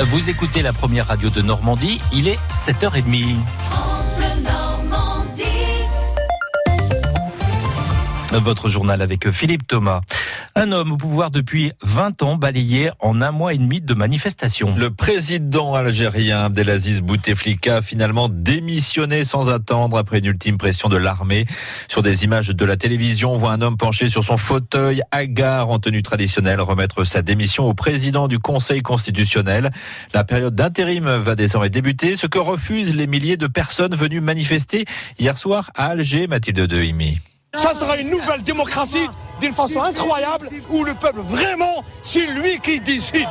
Vous écoutez la première radio de Normandie, il est 7h30. Votre journal avec Philippe Thomas. Un homme au pouvoir depuis 20 ans balayé en un mois et demi de manifestations. Le président algérien Abdelaziz Bouteflika a finalement démissionné sans attendre après une ultime pression de l'armée. Sur des images de la télévision, on voit un homme penché sur son fauteuil, hagard en tenue traditionnelle, remettre sa démission au président du Conseil constitutionnel. La période d'intérim va désormais débuter, ce que refusent les milliers de personnes venues manifester hier soir à Alger, Mathilde Dehimi. Ça sera une nouvelle démocratie d'une façon incroyable où le peuple vraiment, c'est lui qui décide.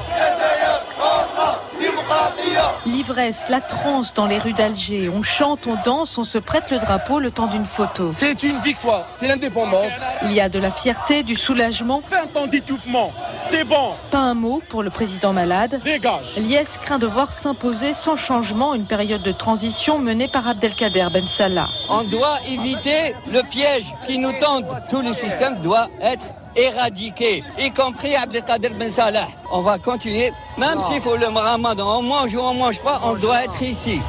L'ivresse, la transe dans les rues d'Alger. On chante, on danse, on se prête le drapeau le temps d'une photo. C'est une victoire, c'est l'indépendance. Il y a de la fierté, du soulagement. 20 ans d'étouffement, c'est bon. Pas un mot pour le président malade. Dégage. Liès craint de voir s'imposer sans changement une période de transition menée par Abdelkader Ben Salah. On doit éviter le piège qui nous tente. Tout le système doit être éradiqué, y compris Abdelkader Ben Salah. On va continuer, même s'il faut le ramadan, on mange ou on mange pas, on doit être ici.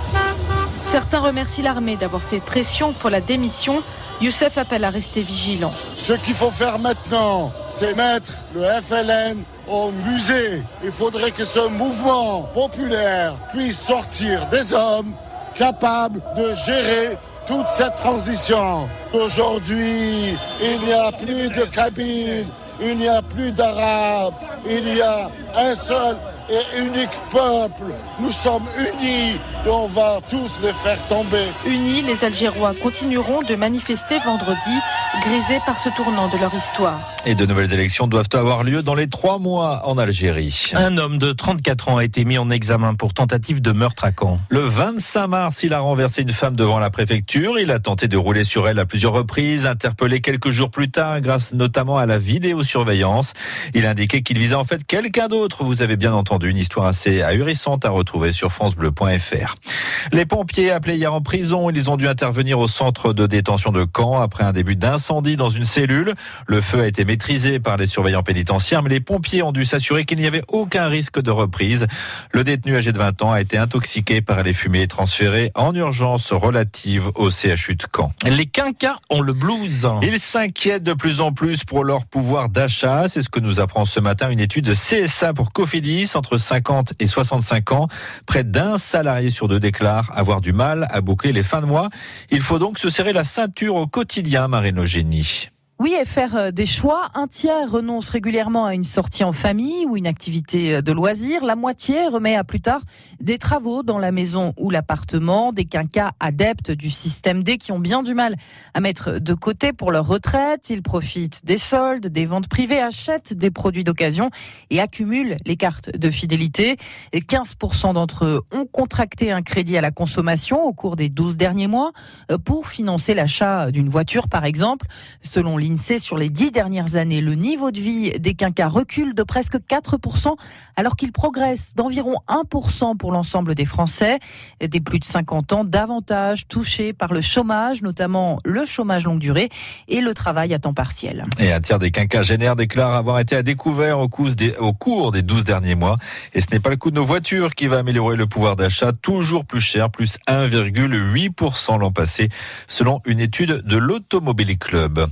Certains remercient l'armée d'avoir fait pression pour la démission. Youssef appelle à rester vigilant. Ce qu'il faut faire maintenant, c'est mettre le FLN au musée. Il faudrait que ce mouvement populaire puisse sortir des hommes capables de gérer toute cette transition. Aujourd'hui, il n'y a plus de cabine, il n'y a plus d'arabes, il y a un seul et unique peuple. Nous sommes unis et on va tous les faire tomber. Unis, les Algérois continueront de manifester vendredi, grisés par ce tournant de leur histoire. Et de nouvelles élections doivent avoir lieu dans les trois mois en Algérie. Un homme de 34 ans a été mis en examen pour tentative de meurtre à Caen. Le 25 mars, il a renversé une femme devant la préfecture. Il a tenté de rouler sur elle à plusieurs reprises, interpellé quelques jours plus tard grâce notamment à la vidéosurveillance. Il a indiqué qu'il visait en fait quelqu'un d'autre. Vous avez bien entendu une histoire assez ahurissante à retrouver sur francebleu.fr. Les pompiers appelés hier en prison, ils ont dû intervenir au centre de détention de Caen après un début d'incendie dans une cellule. Le feu a été maîtrisé par les surveillants pénitentiaires, mais les pompiers ont dû s'assurer qu'il n'y avait aucun risque de reprise. Le détenu âgé de 20 ans a été intoxiqué par les fumées et transféré en urgence relative au CHU de Caen. Les quinquas ont le blues. Ils s'inquiètent de plus en plus pour leur pouvoir d'achat. C'est ce que nous apprend ce matin une étude de CSA pour Cofidis entre 50 et 65 ans. Près d'un salarié sur deux déclare avoir du mal à boucler les fins de mois. Il faut donc se serrer la ceinture au quotidien, Marine Eugénie. Oui, et faire euh, des choix. Un tiers renonce régulièrement à une sortie en famille ou une activité euh, de loisir. La moitié remet à plus tard des travaux dans la maison ou l'appartement. Des quinquas adeptes du système D qui ont bien du mal à mettre de côté pour leur retraite. Ils profitent des soldes, des ventes privées, achètent des produits d'occasion et accumulent les cartes de fidélité. 15% d'entre eux ont contracté un crédit à la consommation au cours des 12 derniers mois euh, pour financer l'achat d'une voiture, par exemple. Selon sur les 10 dernières années, le niveau de vie des quinquas recule de presque 4%, alors qu'il progresse d'environ 1% pour l'ensemble des Français. Des plus de 50 ans, davantage touchés par le chômage, notamment le chômage longue durée et le travail à temps partiel. Et un tiers des quinquagénaires déclarent avoir été à découvert au cours des, au cours des 12 derniers mois. Et ce n'est pas le coût de nos voitures qui va améliorer le pouvoir d'achat, toujours plus cher, plus 1,8% l'an passé, selon une étude de l'Automobile Club.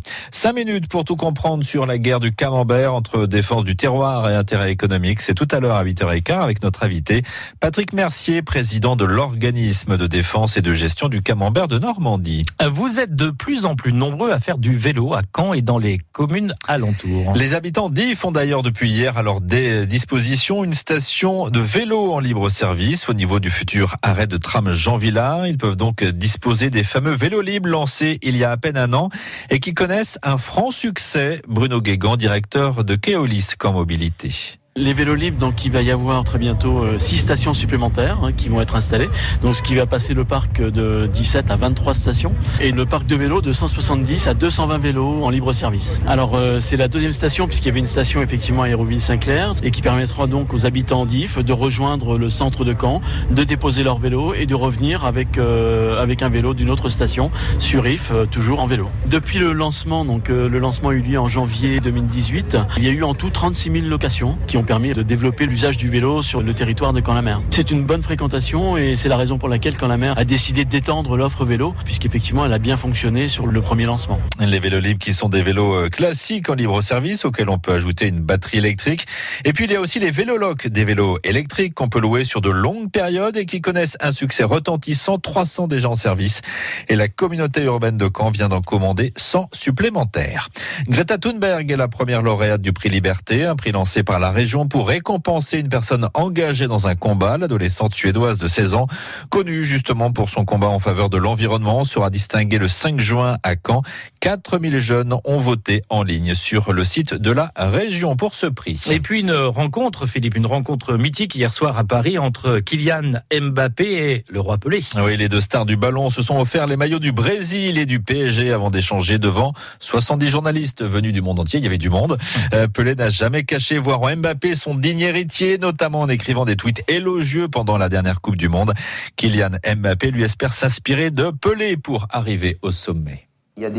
Cinq minutes pour tout comprendre sur la guerre du camembert entre défense du terroir et intérêt économique. C'est tout à l'heure à 8h15 avec notre invité Patrick Mercier, président de l'organisme de défense et de gestion du camembert de Normandie. Vous êtes de plus en plus nombreux à faire du vélo à Caen et dans les communes alentours. Les habitants d'Y font d'ailleurs depuis hier à leur disposition une station de vélo en libre service au niveau du futur arrêt de tram Jean Villard. Ils peuvent donc disposer des fameux vélos libres lancés il y a à peine un an et qui connaissent un franc succès. Bruno Guégan, directeur de Keolis Camp Mobilité les vélos libres, donc il va y avoir très bientôt euh, six stations supplémentaires hein, qui vont être installées. Donc ce qui va passer le parc de 17 à 23 stations et le parc de vélos de 170 à 220 vélos en libre service. Alors euh, c'est la deuxième station puisqu'il y avait une station effectivement à Aéroville-Saint-Clair et qui permettra donc aux habitants d'If de rejoindre le centre de Caen, de déposer leur vélo et de revenir avec euh, avec un vélo d'une autre station sur If, toujours en vélo. Depuis le lancement, donc le lancement a eu lieu en janvier 2018, il y a eu en tout 36 000 locations qui ont permis de développer l'usage du vélo sur le territoire de Camp-la-Mer. C'est une bonne fréquentation et c'est la raison pour laquelle Camp-la-Mer a décidé d'étendre l'offre vélo puisqu'effectivement elle a bien fonctionné sur le premier lancement. Les vélos libres qui sont des vélos euh, classiques en libre service auxquels on peut ajouter une batterie électrique. Et puis il y a aussi les vélolocs, des vélos électriques qu'on peut louer sur de longues périodes et qui connaissent un succès retentissant, 300 déjà en service. Et la communauté urbaine de Caen vient d'en commander 100 supplémentaires. Greta Thunberg est la première lauréate du prix Liberté, un prix lancé par la région pour récompenser une personne engagée dans un combat. L'adolescente suédoise de 16 ans, connue justement pour son combat en faveur de l'environnement, sera distinguée le 5 juin à Caen. 4000 jeunes ont voté en ligne sur le site de la région pour ce prix. Et puis une rencontre, Philippe, une rencontre mythique hier soir à Paris entre Kylian Mbappé et le roi Pelé. Oui, les deux stars du ballon se sont offerts les maillots du Brésil et du PSG avant d'échanger devant 70 journalistes venus du monde entier. Il y avait du monde. Euh, Pelé n'a jamais caché voir en Son digne héritier, notamment en écrivant des tweets élogieux pendant la dernière Coupe du Monde. Kylian Mbappé lui espère s'inspirer de Pelé pour arriver au sommet. Il y a des